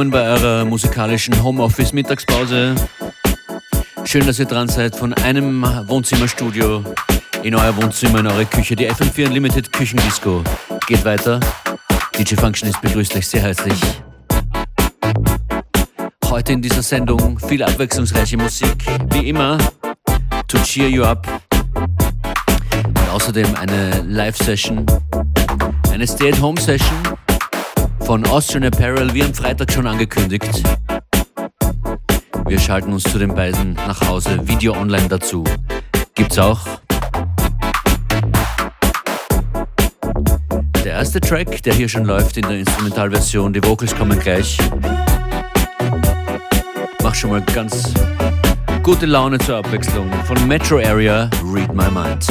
Willkommen bei eurer musikalischen Homeoffice Mittagspause. Schön, dass ihr dran seid von einem Wohnzimmerstudio in euer Wohnzimmer, in eure Küche. Die FM4 Unlimited Küchendisco geht weiter. DJ Functionist begrüßt euch sehr herzlich. Heute in dieser Sendung viel abwechslungsreiche Musik, wie immer, to cheer you up. Und außerdem eine Live-Session, eine Stay-at-Home-Session von Austrian Apparel, wie am Freitag schon angekündigt. Wir schalten uns zu den beiden nach Hause, Video online dazu. Gibt's auch. Der erste Track, der hier schon läuft in der Instrumentalversion, die Vocals kommen gleich. Mach schon mal ganz gute Laune zur Abwechslung. Von Metro Area, Read My Mind.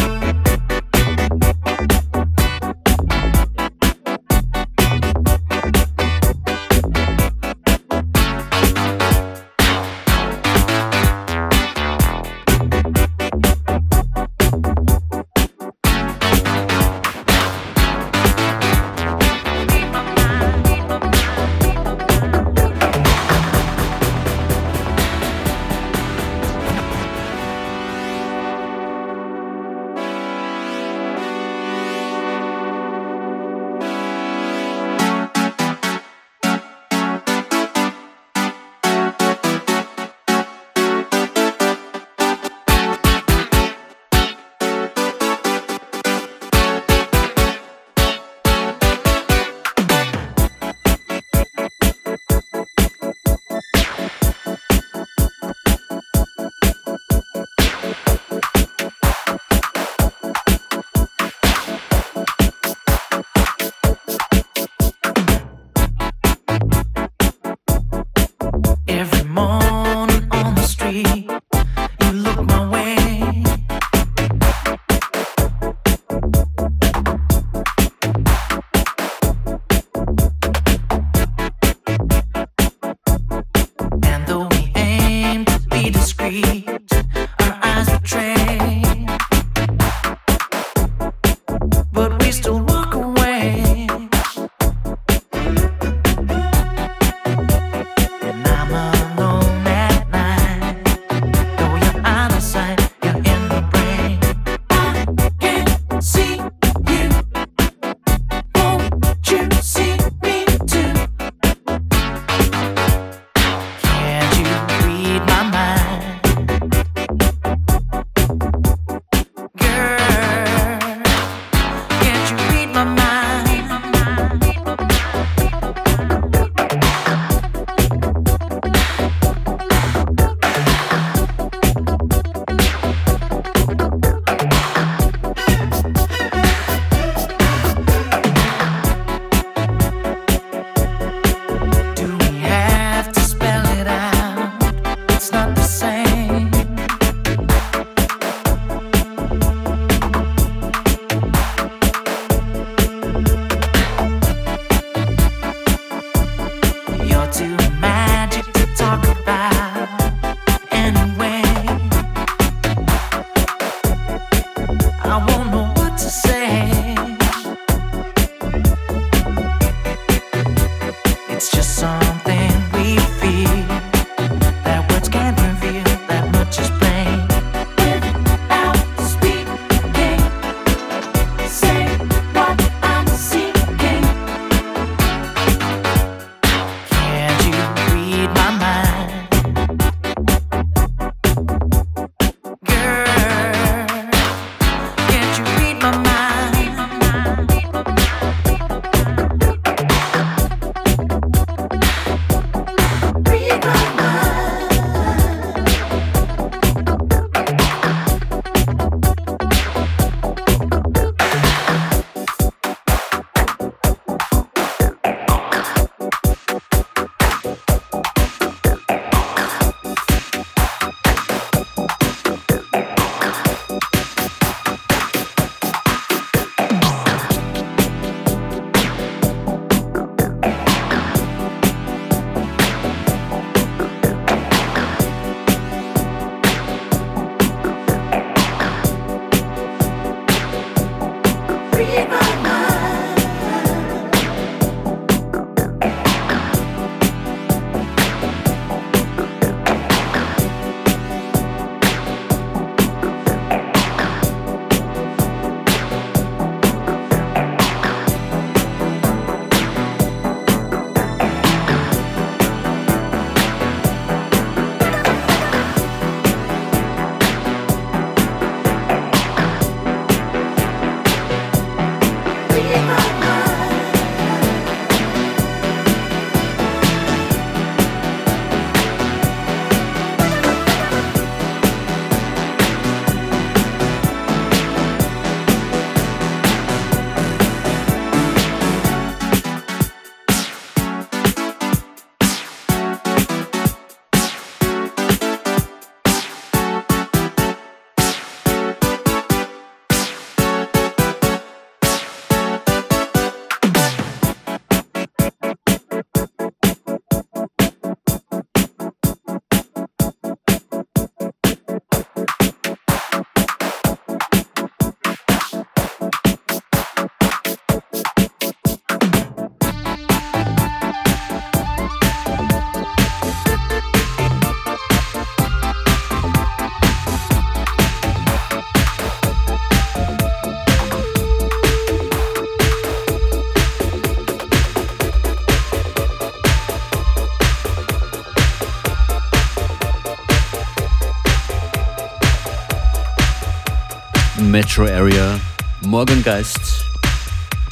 Metro Area. Morgengeist.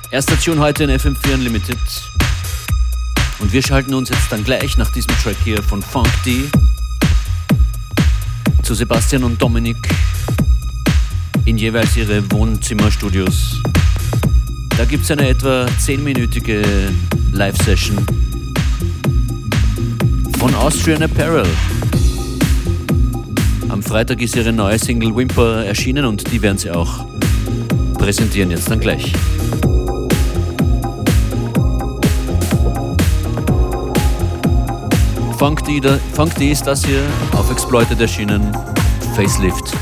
Erster Tune heute in FM4 Unlimited. Und wir schalten uns jetzt dann gleich nach diesem Track hier von Funk D zu Sebastian und Dominik in jeweils ihre Wohnzimmerstudios. Da gibt es eine etwa 10-minütige Live-Session von Austrian Apparel. Freitag ist ihre neue Single Whimper erschienen und die werden sie auch präsentieren jetzt dann gleich. Funk D, Funk D ist das hier, auf Exploited erschienen, Facelift.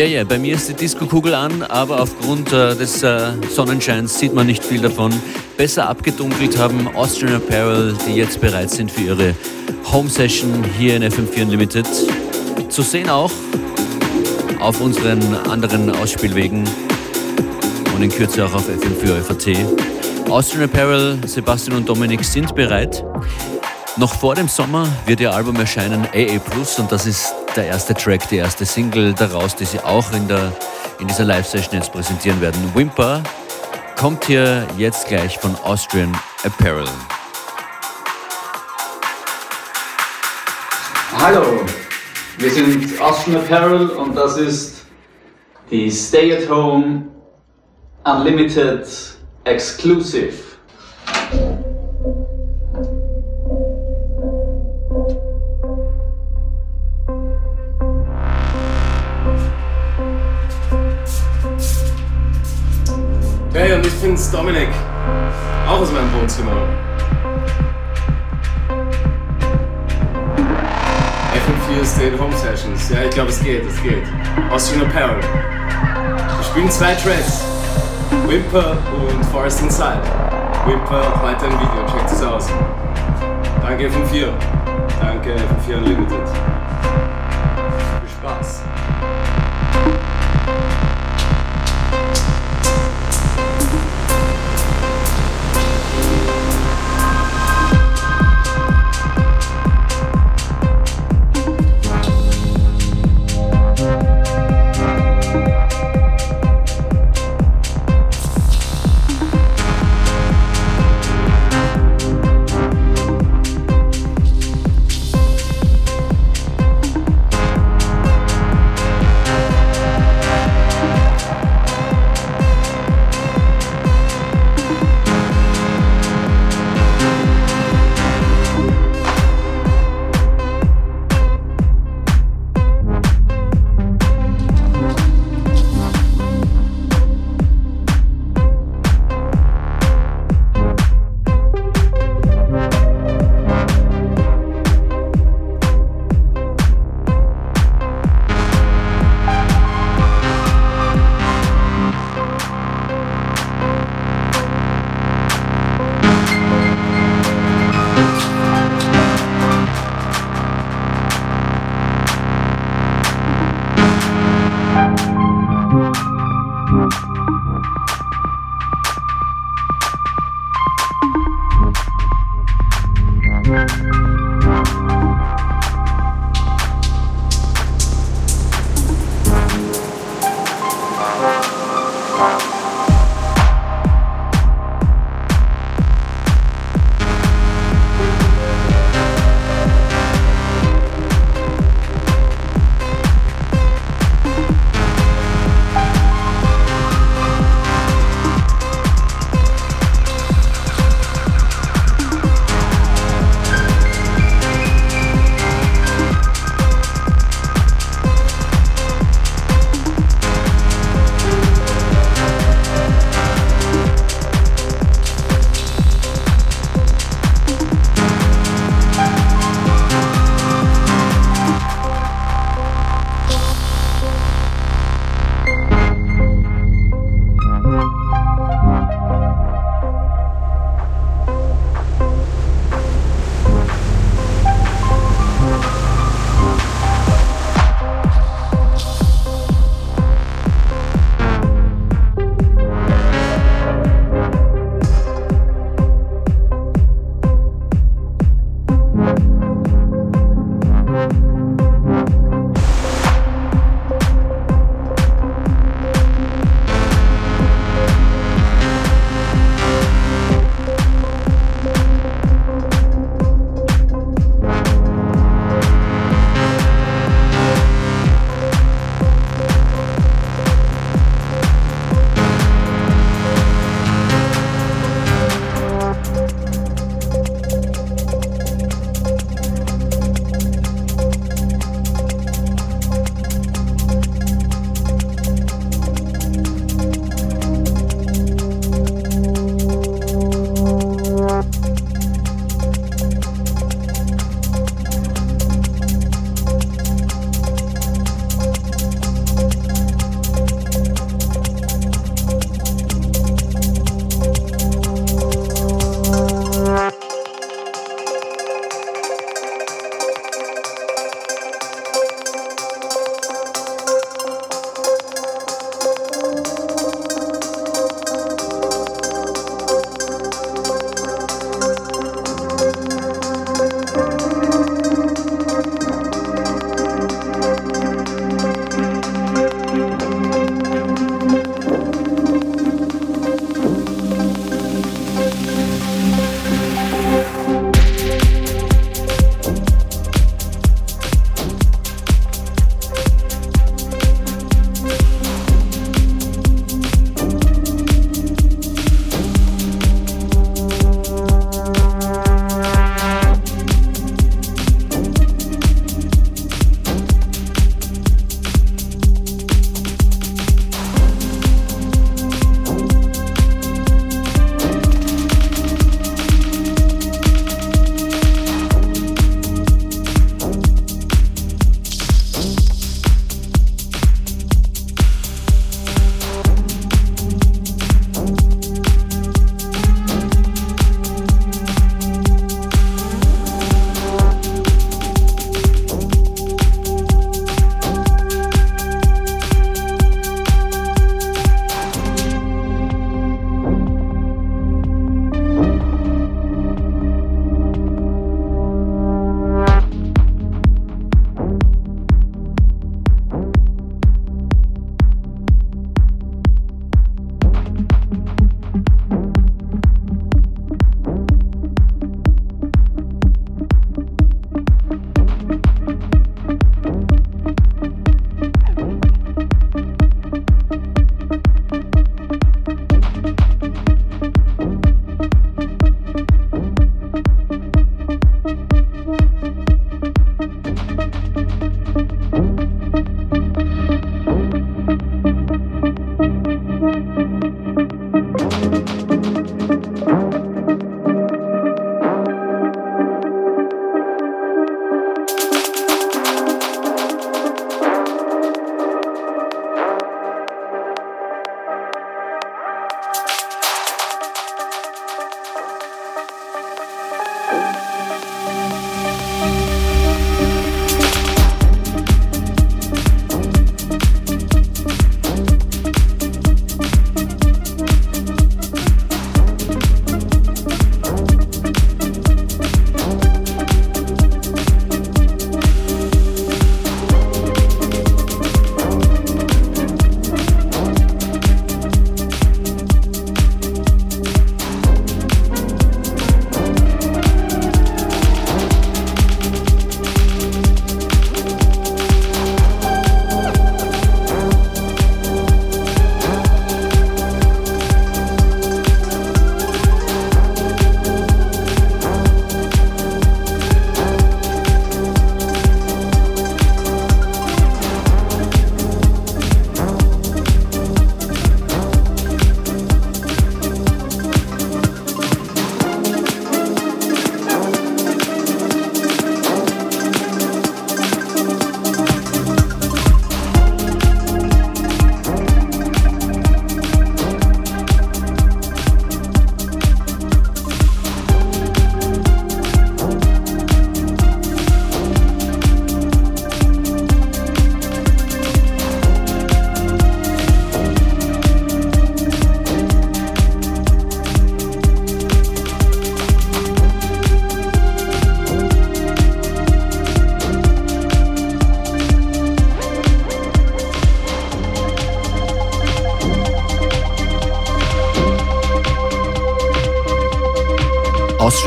Ja, ja, bei mir ist die Disco-Kugel an, aber aufgrund äh, des äh, Sonnenscheins sieht man nicht viel davon. Besser abgedunkelt haben Austrian Apparel, die jetzt bereit sind für ihre Home-Session hier in FM4 Unlimited. Zu sehen auch auf unseren anderen Ausspielwegen und in Kürze auch auf FM4 FAT. Austrian Apparel, Sebastian und Dominik sind bereit. Noch vor dem Sommer wird ihr Album erscheinen, AA Plus, und das ist der erste Track, die erste Single daraus, die sie auch in, der, in dieser Live-Session jetzt präsentieren werden. Whimper kommt hier jetzt gleich von Austrian Apparel. Hallo, wir sind Austrian Apparel und das ist die Stay at Home Unlimited Exclusive. Bin's, Dominik. Auch aus meinem Wohnzimmer. FM4 Stay Home Sessions. Ja, ich glaube, es geht, es geht. Austrian Apparel. Wir spielen zwei Tracks. Whimper und Forest Inside. Whimper, weiter ein Video, checkt es aus. Danke FM4. Danke FM4 Unlimited.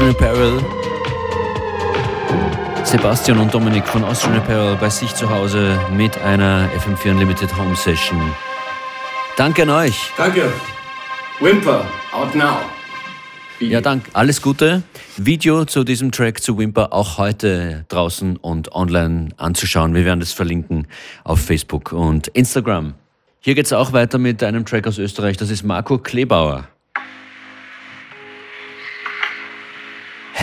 Austrian Apparel. Sebastian und Dominik von Austrian Apparel bei sich zu Hause mit einer FM4 Unlimited Home Session. Danke an euch. Danke. Wimper, out now. Ja, danke. Alles Gute. Video zu diesem Track zu Wimper auch heute draußen und online anzuschauen. Wir werden das verlinken auf Facebook und Instagram. Hier geht es auch weiter mit einem Track aus Österreich. Das ist Marco Klebauer.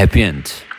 Happy End.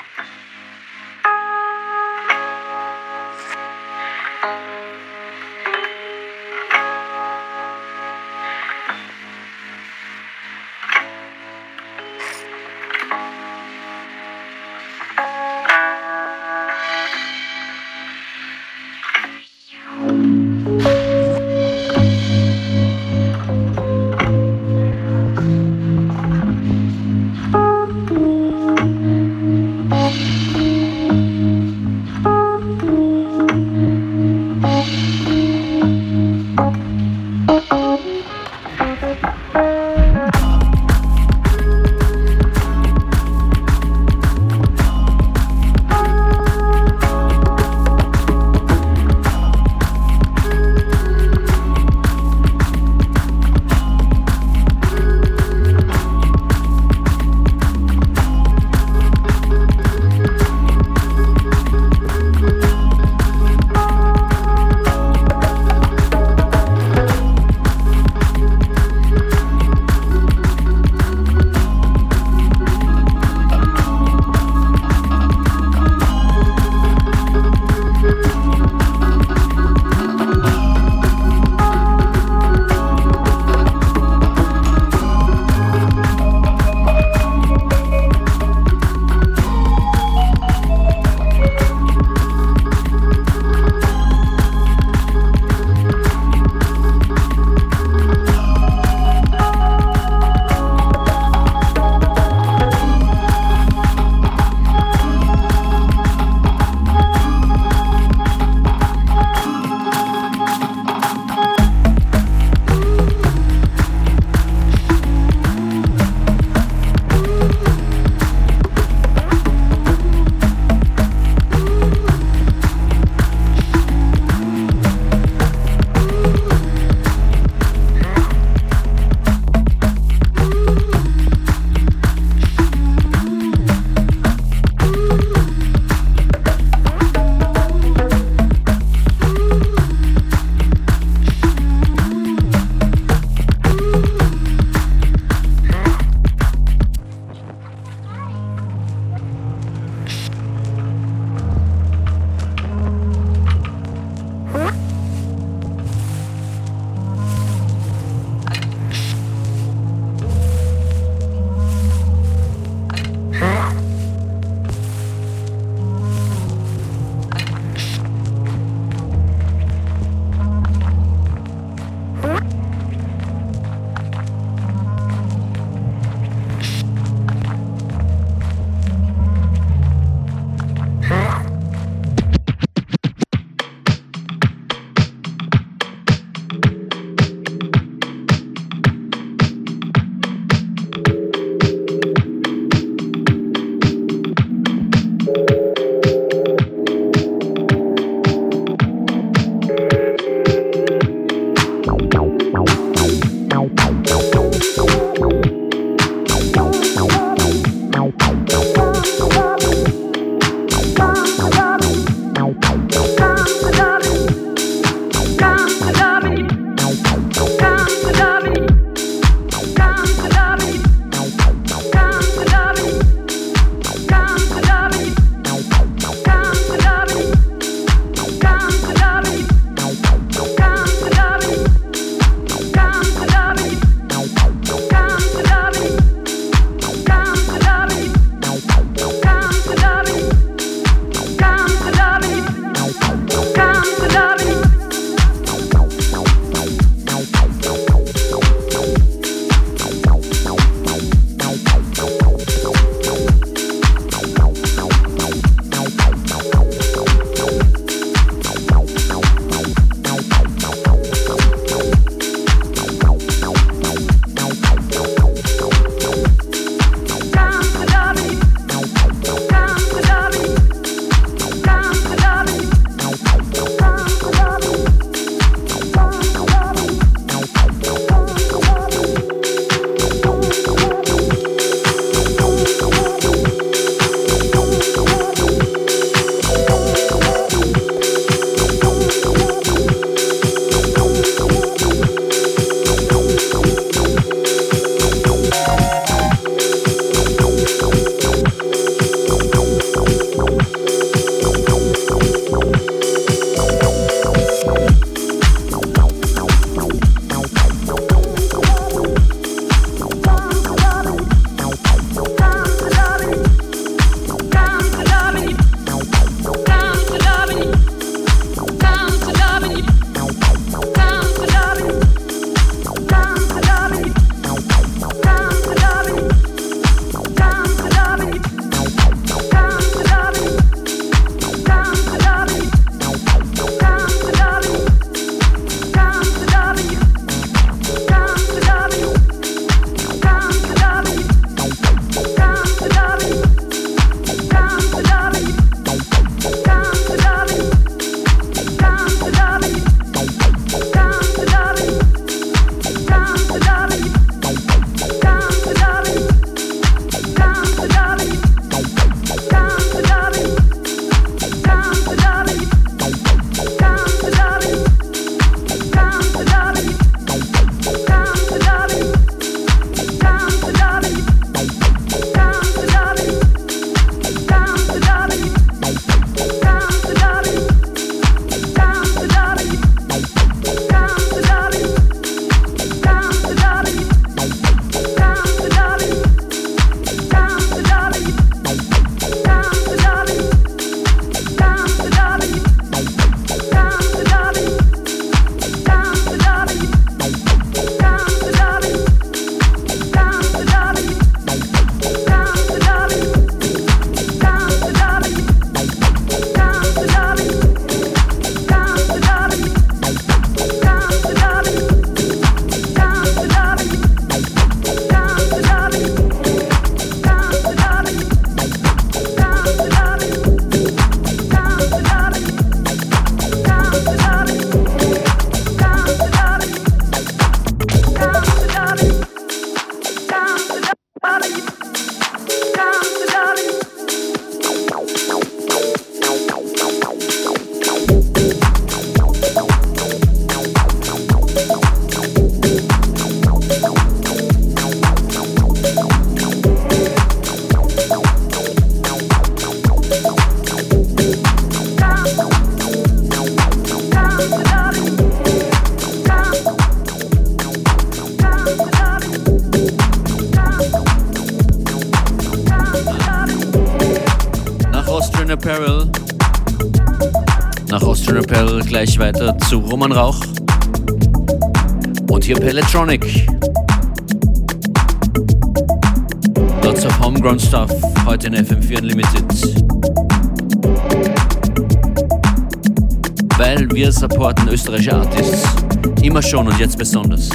Roman Rauch. Und hier Pelletronic. Lots of homegrown stuff heute in FM4 Unlimited. Weil wir supporten österreichische Artists. Immer schon und jetzt besonders.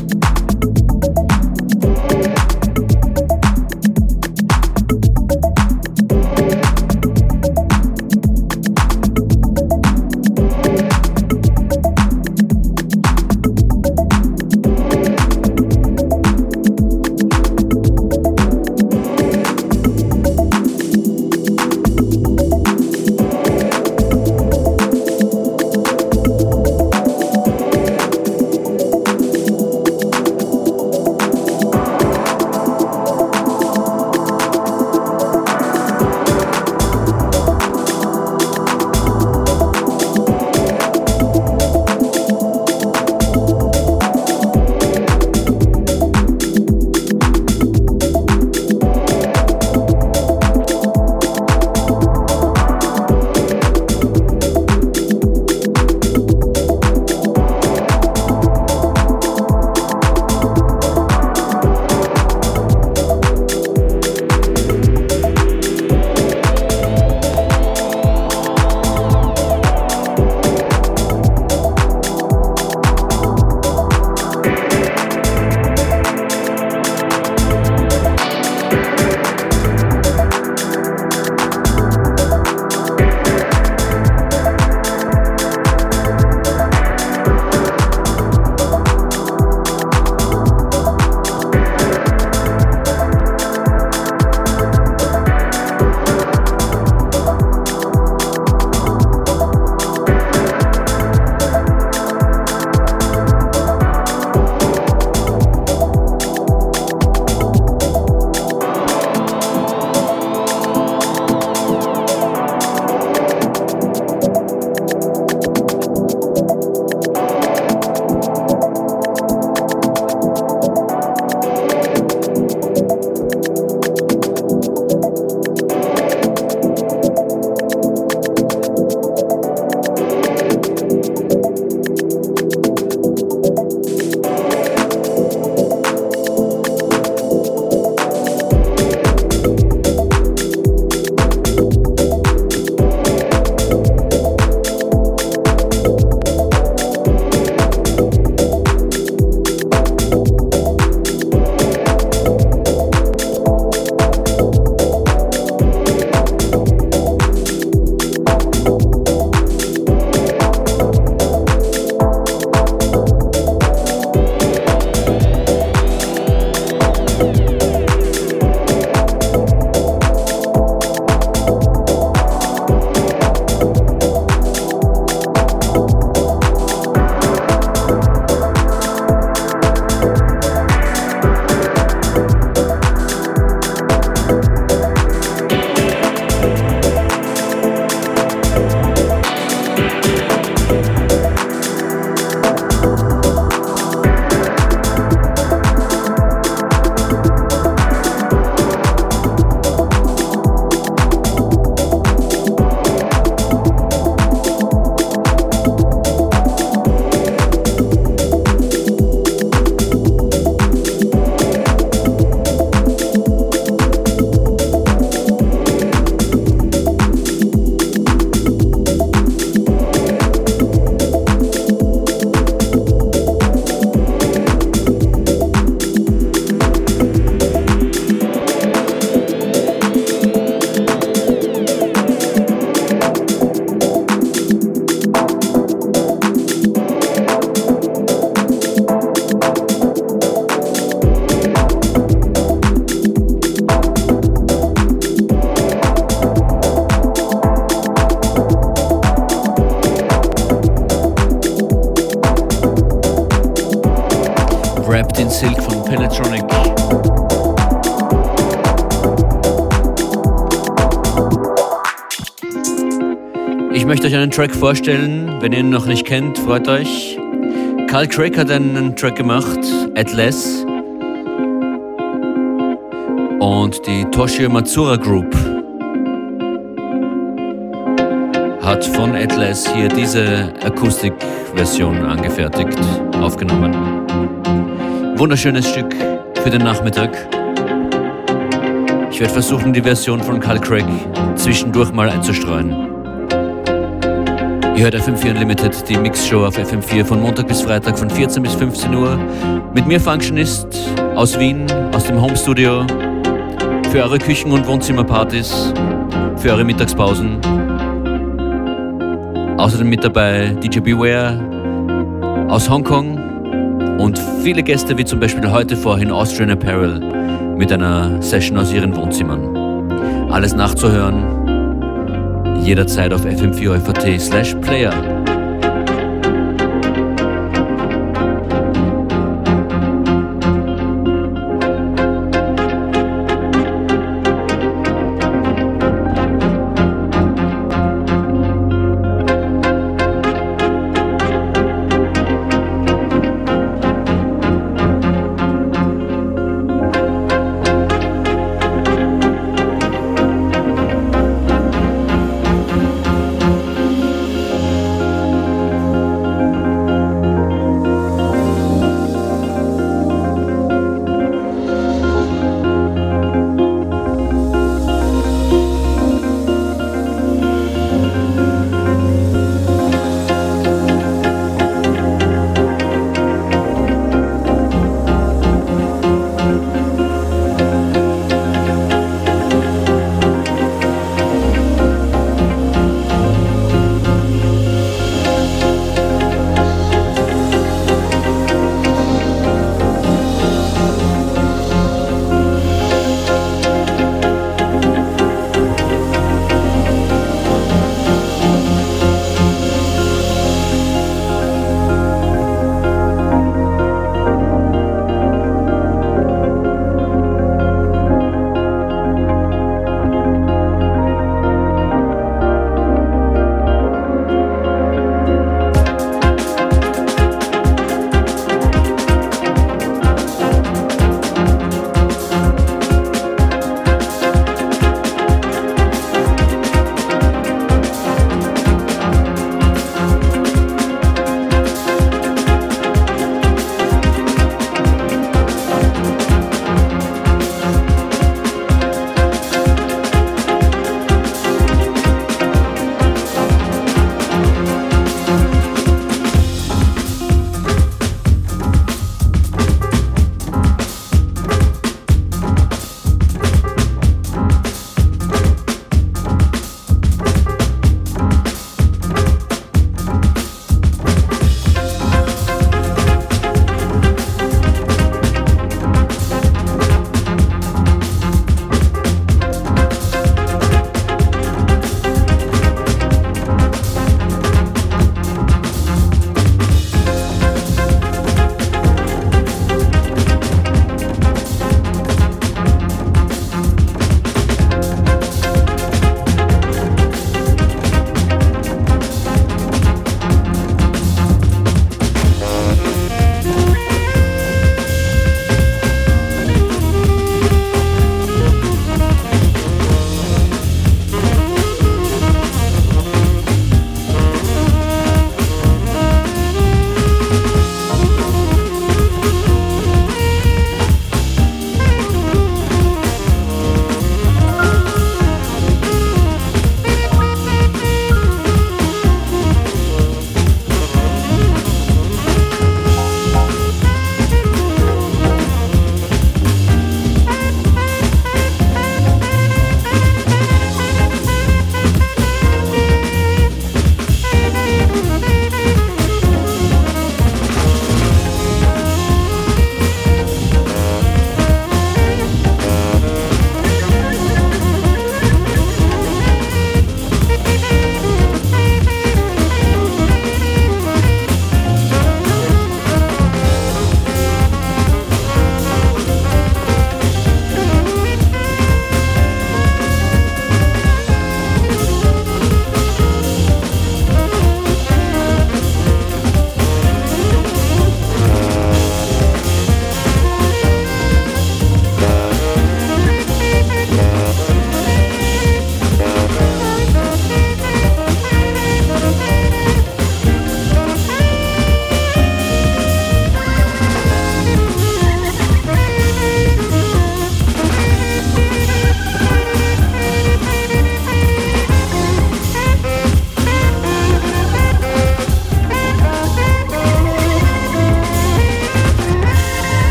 Einen Track vorstellen. Wenn ihr ihn noch nicht kennt, freut euch. Carl Craig hat einen Track gemacht, Atlas. Und die Toshio Matsura Group hat von Atlas hier diese Akustikversion angefertigt, aufgenommen. Wunderschönes Stück für den Nachmittag. Ich werde versuchen, die Version von Carl Craig zwischendurch mal einzustreuen. Ihr hört FM4 Unlimited, die Mixshow auf FM4 von Montag bis Freitag von 14 bis 15 Uhr. Mit mir Functionist aus Wien, aus dem Homestudio. Für eure Küchen- und Wohnzimmerpartys, für eure Mittagspausen. Außerdem mit dabei DJ Beware aus Hongkong und viele Gäste, wie zum Beispiel heute vorhin Austrian Apparel mit einer Session aus ihren Wohnzimmern. Alles nachzuhören jederzeit auf fm4 slash player.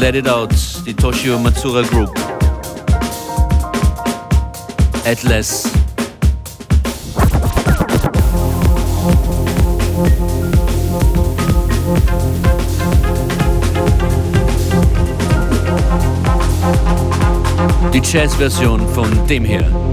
Let It Out, die Toshio Matsura Group. Atlas. Die Jazz-Version von dem hier.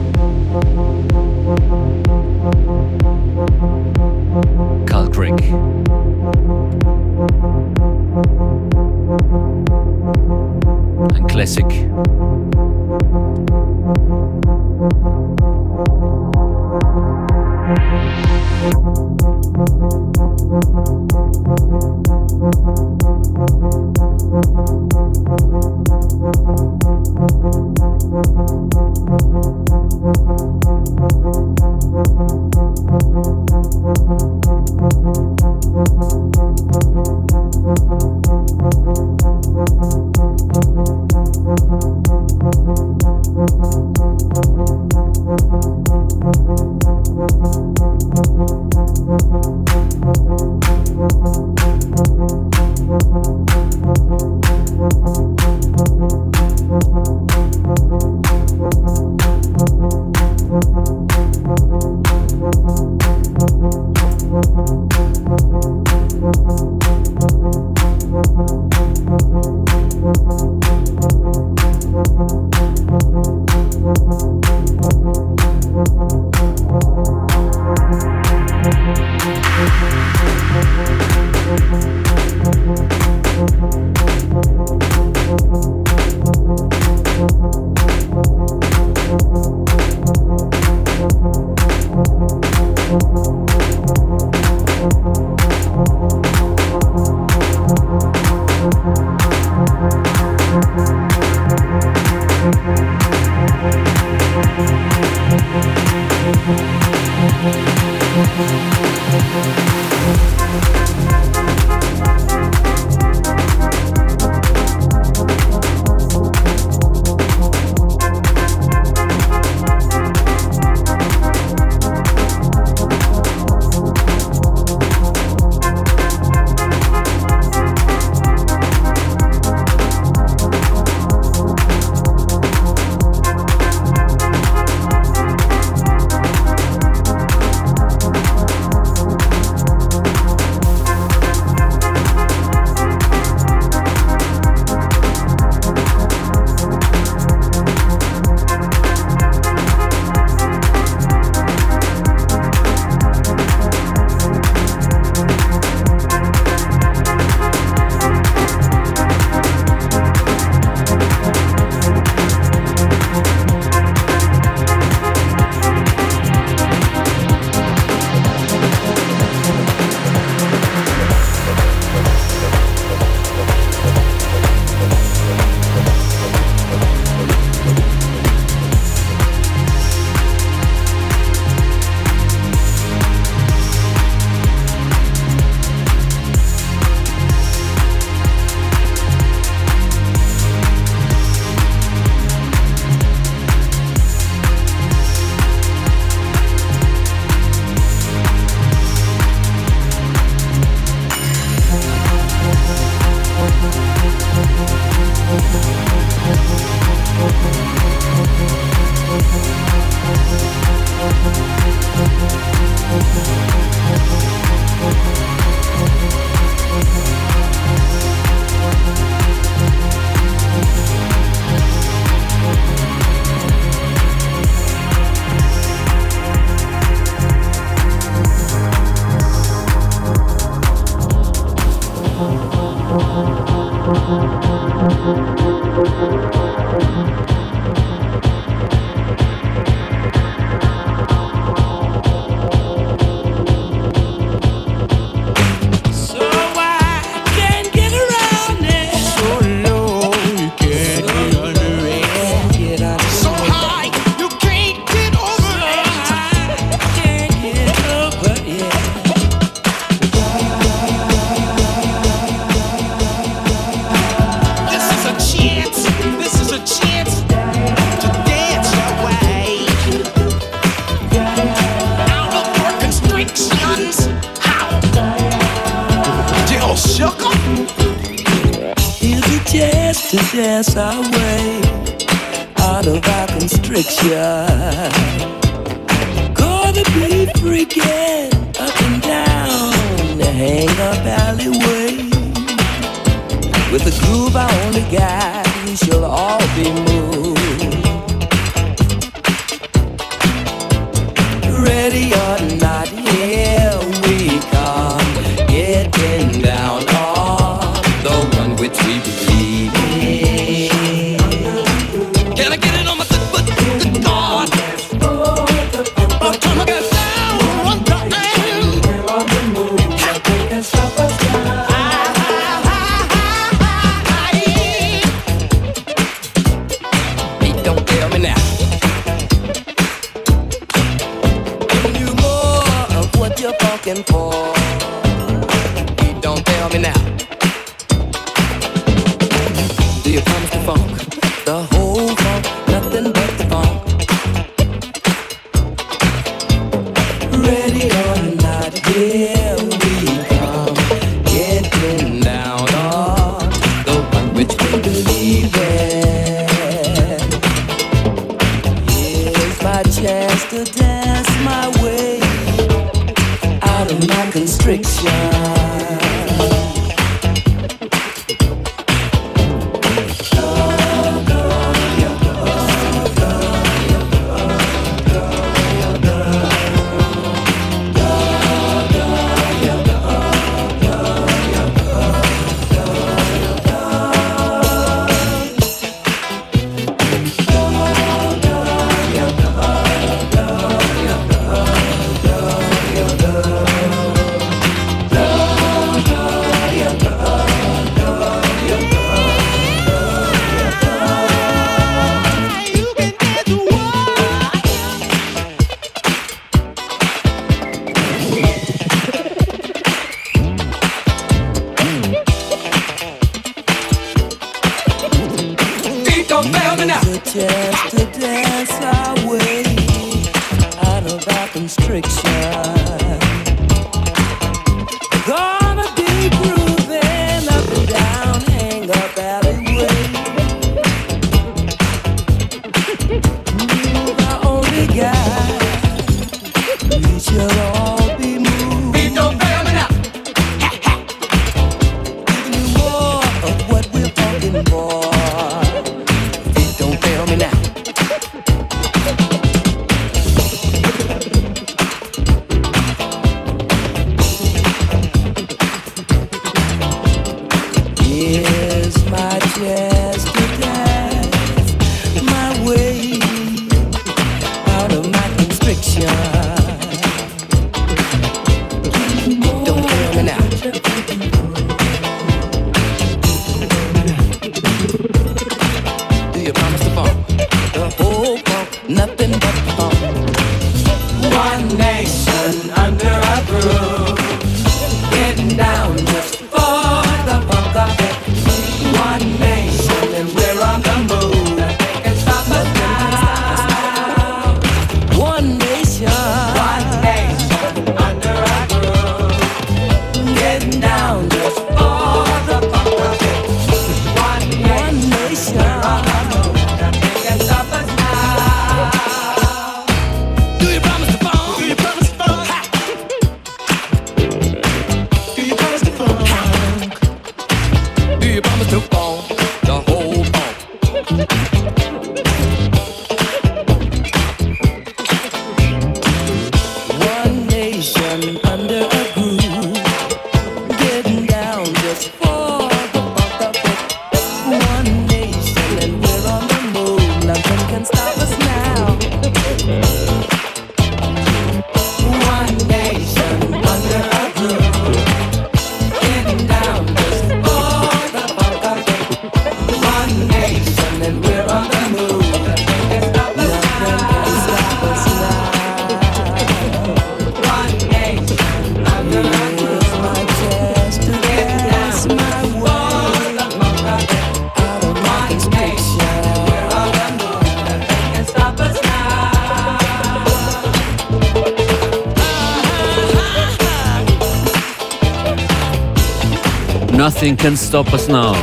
nothing can stop us now.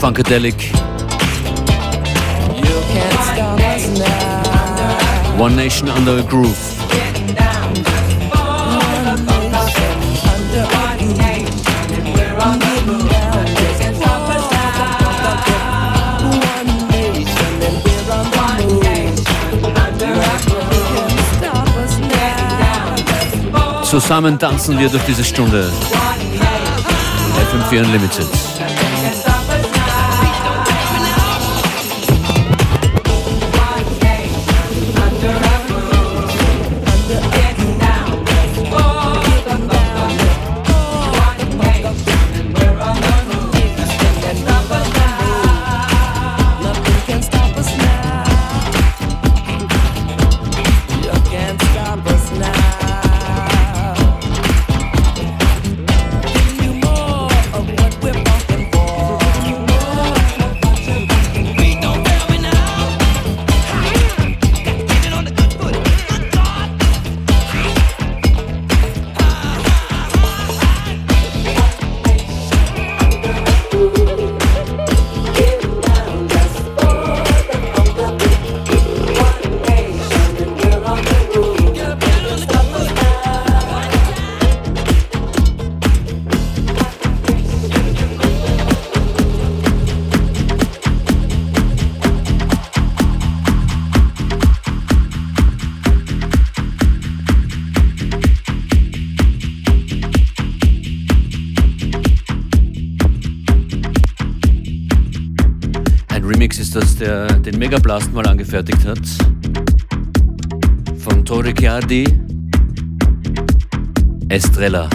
Funkadelic. One nation under a groove. Zusammen tanzen wir durch diese Stunde. FM4 Unlimited. Megablast mal angefertigt hat. Von Torre Chiardi, Estrella.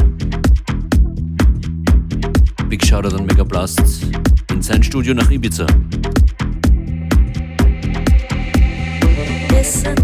Big Shoutout an Megablast in sein Studio nach Ibiza. Esse